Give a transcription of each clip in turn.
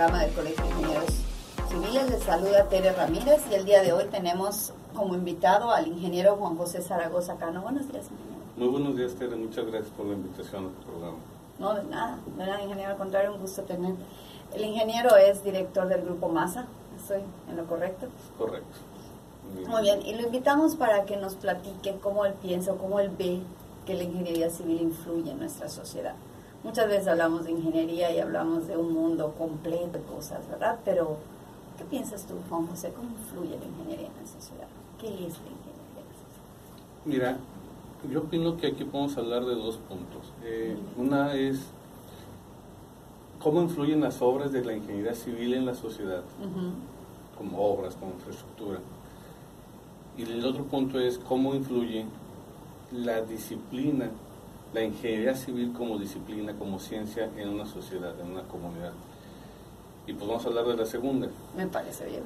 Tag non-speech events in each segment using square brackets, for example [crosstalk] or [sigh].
programa del Colegio de Ingenieros Civiles. Les saluda Tere Ramírez y el día de hoy tenemos como invitado al ingeniero Juan José Zaragoza Cano. Buenos días, ingeniero. Muy buenos días, Tere. Muchas gracias por la invitación a tu programa. No, de nada, de nada, ingeniero. Al contrario, un gusto tener. El ingeniero es director del grupo MASA. ¿Estoy en lo correcto? Correcto. Muy bien, y lo invitamos para que nos platique cómo él piensa o cómo él ve que la ingeniería civil influye en nuestra sociedad. Muchas veces hablamos de ingeniería y hablamos de un mundo completo de cosas, ¿verdad? Pero, ¿qué piensas tú, Juan José? ¿Cómo influye la ingeniería en la sociedad? ¿Qué es la ingeniería en Mira, yo opino que aquí podemos hablar de dos puntos. Eh, una es cómo influyen las obras de la ingeniería civil en la sociedad, como obras, como infraestructura. Y el otro punto es cómo influye la disciplina, la ingeniería civil como disciplina, como ciencia en una sociedad, en una comunidad. Y pues vamos a hablar de la segunda. Me parece bien.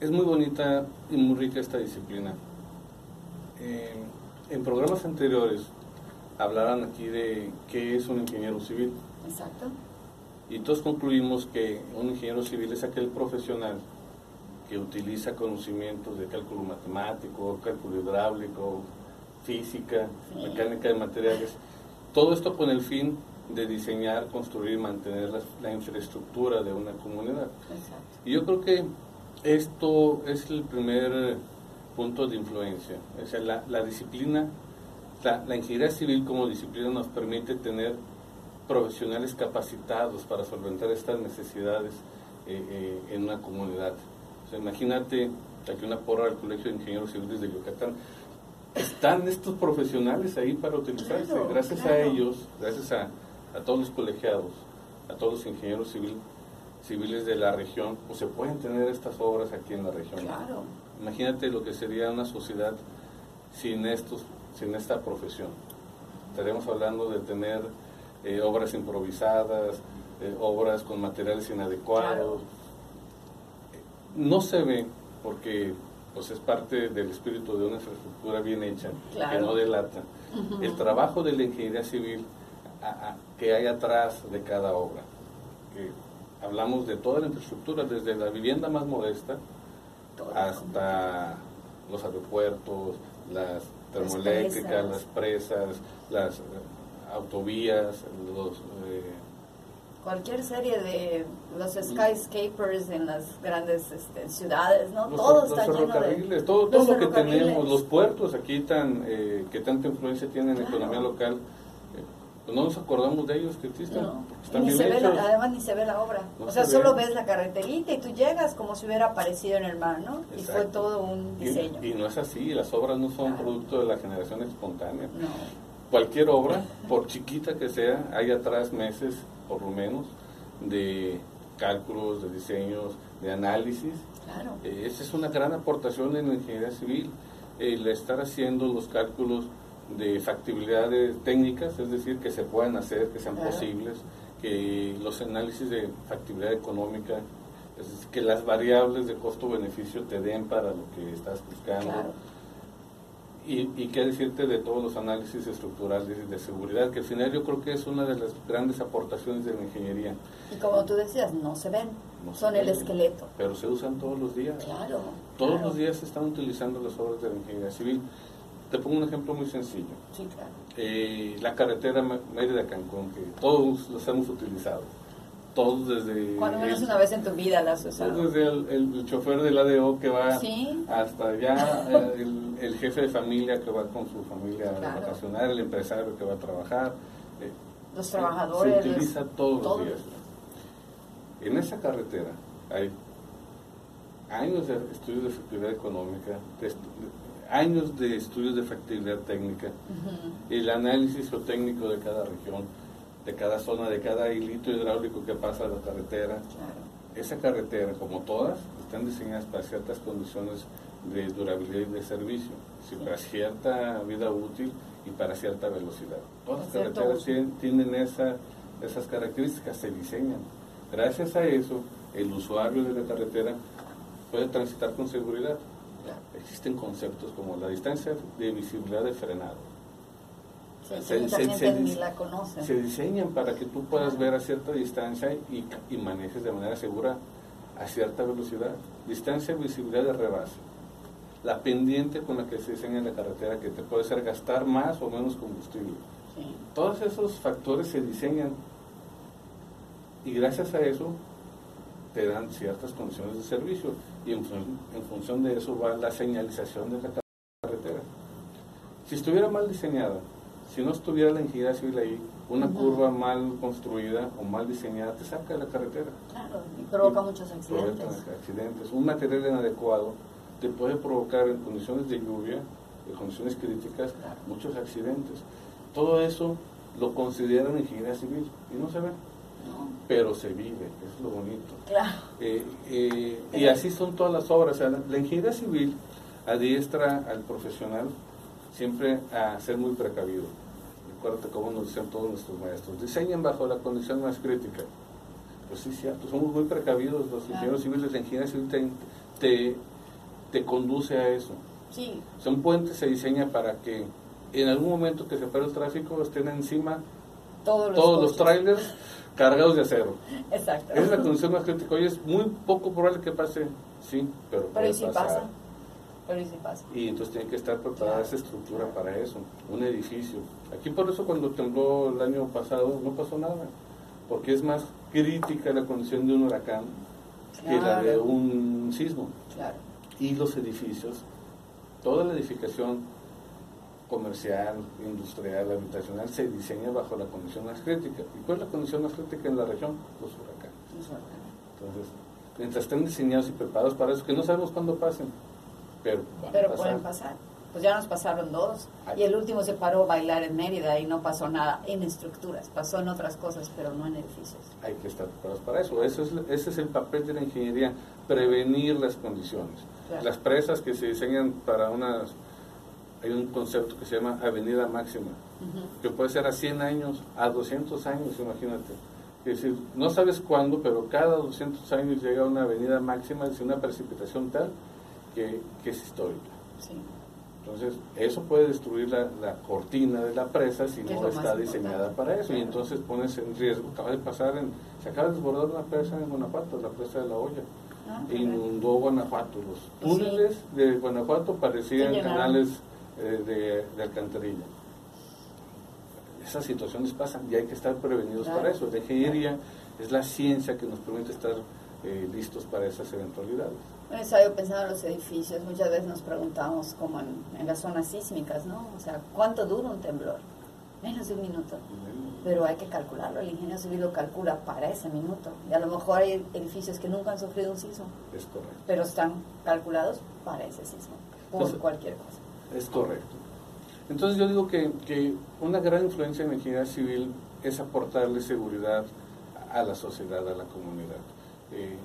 Es muy bonita y muy rica esta disciplina. Eh, en programas anteriores hablaron aquí de qué es un ingeniero civil. Exacto. Y todos concluimos que un ingeniero civil es aquel profesional que utiliza conocimientos de cálculo matemático, cálculo hidráulico, física, mecánica de materiales. Todo esto con el fin de diseñar, construir y mantener la, infraestructura de una comunidad. Exacto. Y yo creo que esto es el primer punto de influencia. O sea, la, la disciplina, la, la, ingeniería civil como disciplina nos permite tener profesionales capacitados para solventar estas necesidades eh, eh, en una comunidad. O sea, imagínate aquí una porra del Colegio de Ingenieros Civiles de Yucatán. Están estos profesionales ahí para utilizarse. Claro, gracias claro. a ellos, gracias a, a todos los colegiados, a todos los ingenieros civil, civiles de la región, pues se pueden tener estas obras aquí en la región. Claro. Imagínate lo que sería una sociedad sin estos, sin esta profesión. Estaremos hablando de tener eh, obras improvisadas, eh, obras con materiales inadecuados. No se ve porque pues es parte del espíritu de una infraestructura bien hecha Claro. que no delata el trabajo de la ingeniería civil a- a- que hay atrás de cada obra. Que hablamos de toda la infraestructura, desde la vivienda más modesta Todo. hasta los aeropuertos, las termoeléctricas, presas. las presas, las eh, autovías, los eh, Cualquier serie de los skyscrapers en las grandes este, ciudades, ¿no? los, todo fer- está los lleno de... ferrocarriles, todo, los todo lo que ferrocarriles. tenemos, los puertos aquí tan eh, que tanta influencia tienen en la economía local, eh, pues no nos acordamos de ellos que existen, No, están ni bien se ve hechos. la, además ni se ve la obra. No o sea, se solo ve. ves la carreterita y tú llegas como si hubiera aparecido en el mar, ¿no? Y fue todo un Y- diseño. Y, no es así, las obras no son Claro. producto de la generación espontánea. No, Cualquier obra, por chiquita que sea, hay atrás meses, por lo menos, de cálculos, de diseños, de análisis. claro. Eh, esa es una gran aportación en la ingeniería civil, el estar haciendo los cálculos de factibilidad de técnicas, es decir, que se puedan hacer, que sean Claro. posibles, que los análisis de factibilidad económica, es decir, que las variables de costo-beneficio te den para lo que estás buscando. Claro. Y, y qué decirte de todos los análisis estructurales de seguridad, que al final yo creo que es una de las grandes aportaciones de la ingeniería, Y como tú decías, no se ven, No se son el ven. esqueleto. pero se usan todos los días. Claro. Todos claro. los días se están utilizando las obras de la ingeniería civil. Te pongo un ejemplo muy sencillo. Sí, claro. Eh, la carretera Mérida-Cancún, que todos los hemos utilizado. Todos desde... Cuando menos el- una vez en tu vida la has todos desde el, el chofer del ADO que va Sí. hasta allá, [laughs] eh, el, el jefe de familia que va con su familia Claro. a vacacionar, el empresario que va a trabajar. eh, Los trabajadores. Se utiliza todos todos. los días. En esa carretera hay años de estudios de factibilidad económica, de estu- de- años de estudios de factibilidad técnica, el análisis geotécnico de cada región, de cada zona, de cada hilito hidráulico que pasa a la carretera. Esa carretera, como todas, están diseñadas para ciertas condiciones de durabilidad y de servicio, sí, para cierta vida útil y para cierta velocidad. Todas las carreteras tienen, tienen esa, esas características, se diseñan. Gracias a eso, el usuario de la carretera puede transitar con seguridad. Existen conceptos como la distancia de visibilidad de frenado. Se, ni la diseñan para que tú puedas ver a cierta distancia y, y manejes de manera segura a cierta velocidad. Distancia, visibilidad de rebase. La pendiente con la que se diseña la carretera que te puede hacer gastar más o menos combustible. Todos esos factores se diseñan y gracias a eso te dan ciertas condiciones de servicio y en, función de eso va la señalización de la carretera. Si estuviera mal diseñada, si no estuviera la ingeniería civil ahí, una curva mal construida o mal diseñada te saca de la carretera. Claro, y provoca muchos accidentes. accidentes. Un material inadecuado te puede provocar en condiciones de lluvia, en condiciones críticas, muchos accidentes. Todo eso lo consideran ingeniería civil y no se ve. Pero se vive, es lo bonito. Claro. Eh, eh, y así son todas las obras. la, ingeniería civil adiestra al profesional siempre a ser muy precavido. Recuerda cómo nos dicen todos nuestros maestros. Diseñen bajo la condición más crítica. Pues sí, cierto, somos muy precavidos los ingenieros civiles. La ingeniería civil te, te, conduce a eso. Sí. Son puentes se diseña para que en algún momento que se pare el tráfico estén encima todos los, todos los trailers cargados de acero. Exacto. Es la condición más crítica. Hoy es muy poco probable que pase, sí, pero, pero si pasa. Pero si pasa. Y entonces tiene que estar preparada esa estructura para eso, un edificio. Aquí por eso cuando tembló el año pasado no pasó nada, porque es más crítica la condición de un huracán que la de un sismo. Claro. Y los edificios, toda la edificación comercial, industrial, habitacional, se diseña bajo la condición más crítica. ¿Y cuál es la condición más crítica en la región? Los huracanes. Entonces, mientras estén diseñados y preparados para eso, que no sabemos cuándo pasen, pero, pero pueden pasar. Pues ya nos pasaron dos. Y el último se paró a bailar en Mérida y no pasó nada en estructuras, pasó en otras cosas, pero no en edificios. Hay que estar preparados para eso. eso es, ese es el papel de la ingeniería, prevenir las condiciones. Las presas que se diseñan para unas hay un concepto que se llama avenida máxima, que puede ser a 100 años, a 200 años, imagínate. Es decir, no sabes cuándo, pero cada 200 años llega una avenida máxima, es una precipitación tal que, es histórica. Entonces, eso puede destruir la, cortina de la presa si no está diseñada para eso. Y entonces pones en riesgo, acaba de pasar, en, se acaba de desbordar una presa en Guanajuato, la presa de la olla. Ah, inundó Guanajuato. Los túneles de Guanajuato parecían canales eh, de, alcantarilla. Esas situaciones pasan y hay que estar prevenidos para eso. La ingeniería es la ciencia que nos permite estar eh, listos para esas eventualidades. Bueno, estaba pensando en los edificios, muchas veces nos preguntamos como en, las zonas sísmicas, ¿no? O sea, ¿cuánto dura un temblor? [laughs] Menos de un minuto. Pero hay que calcularlo, el ingeniero civil lo calcula para ese minuto. Y a lo mejor hay edificios que nunca han sufrido un sismo. Es correcto. Pero están calculados para ese sismo, por cualquier cosa. Es correcto. Entonces yo digo que, que una gran influencia en la ingeniería civil es aportarle seguridad a la sociedad, a la comunidad. Eh,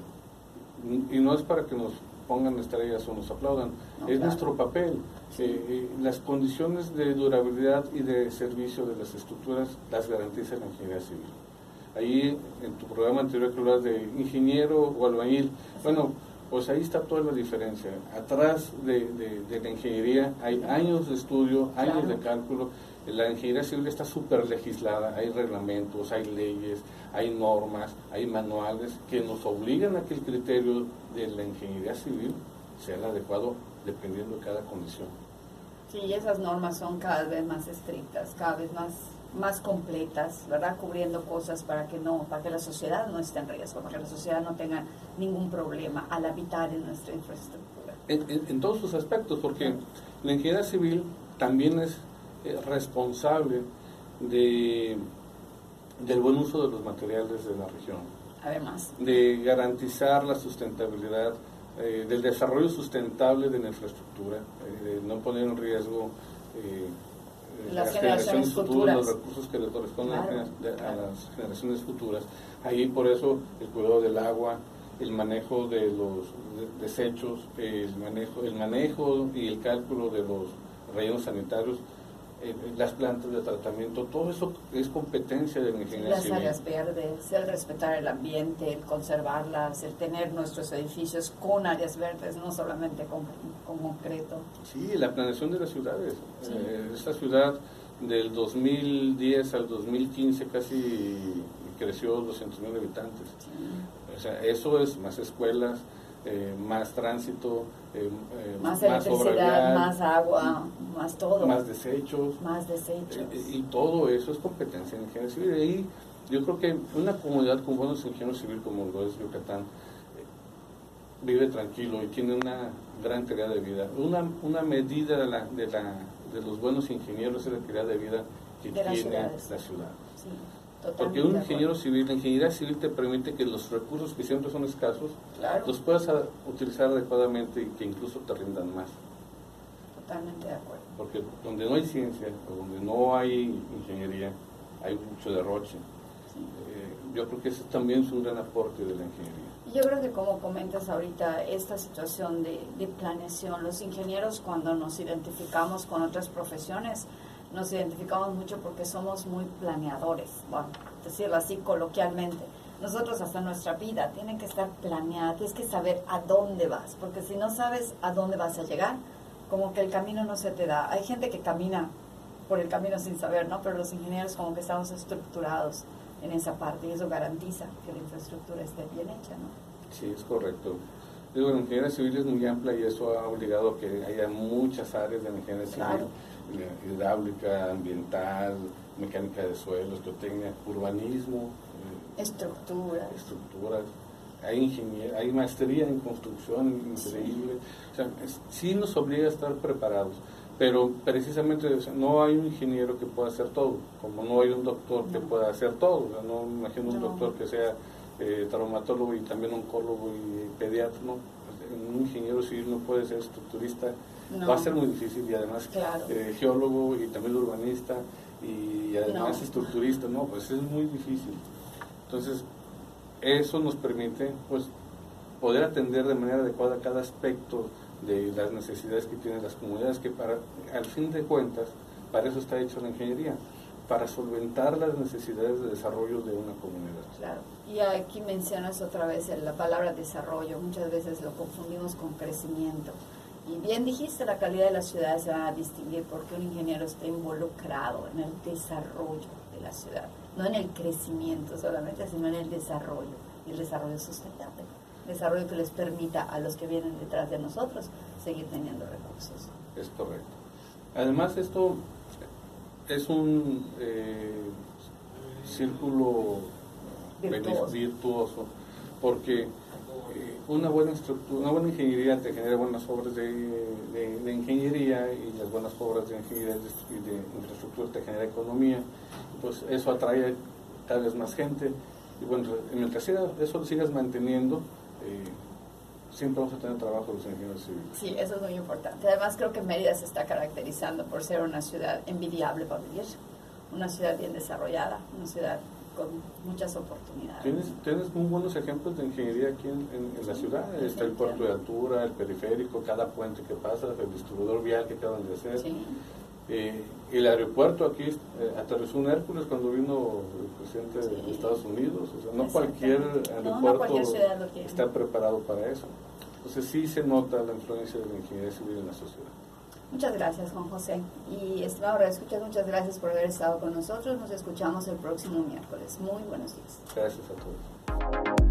y no es para que nos pongan estrellas o nos aplaudan, es nuestro papel. Eh, eh, las condiciones de durabilidad y de servicio de las estructuras las garantiza la ingeniería civil. Ahí en tu programa anterior que hablas de ingeniero o albañil, bueno, pues ahí está toda la diferencia. Atrás de, la ingeniería hay años de estudio, años de cálculo. La ingeniería civil está súper legislada, hay reglamentos, hay leyes, hay normas, hay manuales que nos obligan a que el criterio de la ingeniería civil sea el adecuado dependiendo de cada condición. Sí, esas normas son cada vez más estrictas, cada vez más más completas, ¿verdad? Cubriendo cosas para que no, para que la sociedad no esté en riesgo, para que la sociedad no tenga ningún problema al habitar en nuestra infraestructura. En, todos sus aspectos, porque la ingeniería civil también es eh, responsable de del buen uso de los materiales de la región. Además. De garantizar la sustentabilidad, eh, del desarrollo sustentable de la infraestructura, eh, de no poner en riesgo las, generaciones, futuras, los recursos que le corresponden a, las generaciones futuras. Ahí por eso el cuidado del agua, el manejo de los desechos, el manejo, el manejo y el cálculo de los rellenos sanitarios, las plantas de tratamiento, todo eso es competencia de la ingeniería Las áreas verdes, el respetar el ambiente, el conservarlas, el tener nuestros edificios con áreas verdes, no solamente con, concreto. Sí, la planeación de las ciudades. Eh, esta ciudad del 2010 al 2015 casi creció 200 mil habitantes. O sea, eso es más escuelas, eh, más tránsito, eh, eh, más, electricidad, más agua, más todo. Más desechos. Más desechos. y todo eso es competencia en ingeniería civil. Y yo creo que una comunidad con buenos ingenieros civiles como lo es Yucatán vive tranquilo y tiene una gran calidad de vida. Una, una medida de, la, de, la, de los buenos ingenieros es la calidad de vida que tiene la ciudad. Porque un ingeniero civil, la ingeniería civil te permite que los recursos que siempre son escasos, los puedas utilizar adecuadamente y que incluso te rindan más. Totalmente de acuerdo. Porque donde no hay ciencia, o donde no hay ingeniería, hay mucho derroche. Eh, yo creo que ese también es un gran aporte de la ingeniería. Yo creo que como comentas ahorita, esta situación de, de planeación, los ingenieros cuando nos identificamos con otras profesiones, nos identificamos mucho porque somos muy planeadores, bueno, decirlo así coloquialmente. Nosotros hasta nuestra vida tiene que estar planeada, tienes que saber a dónde vas, porque si no sabes a dónde vas a llegar, como que el camino no se te da. Hay gente que camina por el camino sin saber, ¿no? Pero los ingenieros como que estamos estructurados en esa parte y eso garantiza que la infraestructura esté bien hecha, ¿no? Sí, es correcto. Digo, la ingeniería civil es muy amplia y eso ha obligado a que haya muchas áreas de la ingeniería civil hidráulica, ambiental, mecánica de suelos, geotecnia, urbanismo. Eh, estructuras. Estructuras. Hay, ingeniería, hay maestría en construcción increíble. O sea, sí nos obliga a estar preparados. Pero precisamente no hay un ingeniero que pueda hacer todo, como no hay un doctor que pueda hacer todo. no me imagino un doctor que sea eh, traumatólogo y también oncólogo y pediatra. ¿no? Un ingeniero civil no puede ser estructurista va a ser muy difícil y además eh, geólogo y también urbanista y además estructurista, no, pues es muy difícil. Entonces, eso nos permite pues poder atender de manera adecuada cada aspecto de las necesidades que tienen las comunidades, que para, al fin de cuentas, para eso está hecho la ingeniería, para solventar las necesidades de desarrollo de una comunidad. Claro, y aquí mencionas otra vez la palabra desarrollo, muchas veces lo confundimos con crecimiento. Y bien dijiste, la calidad de la ciudad se va a distinguir porque un ingeniero está involucrado en el desarrollo de la ciudad, no en el crecimiento solamente, sino en el desarrollo, y el desarrollo sustentable, desarrollo que les permita a los que vienen detrás de nosotros seguir teniendo recursos. Es correcto. Además, esto es un eh, círculo virtuoso. porque una buena estructura, una buena ingeniería te genera buenas obras de, ingeniería y las buenas obras de ingeniería y de, infraestructura te genera economía, pues eso atrae cada vez más gente. Y bueno, mientras eso lo sigas manteniendo, eh, siempre vamos a tener trabajo los ingenieros civiles. Sí, eso es muy importante. Además creo que Mérida se está caracterizando por ser una ciudad envidiable para vivir, una ciudad bien desarrollada, una ciudad con muchas oportunidades. Tienes, tienes muy buenos ejemplos de ingeniería aquí en, la ciudad. Está el puerto de altura, el periférico, cada puente que pasa, el distribuidor vial que acaban de hacer. Eh, el aeropuerto aquí eh, aterrizó un Hércules cuando vino el presidente de Estados Unidos. O sea, no cualquier aeropuerto está preparado para eso. Entonces sí se nota la influencia de la ingeniería civil en la sociedad. Muchas gracias, Juan José. Y estimado escuchas, muchas gracias por haber estado con nosotros. Nos escuchamos el próximo miércoles. Muy buenos días. Gracias a todos.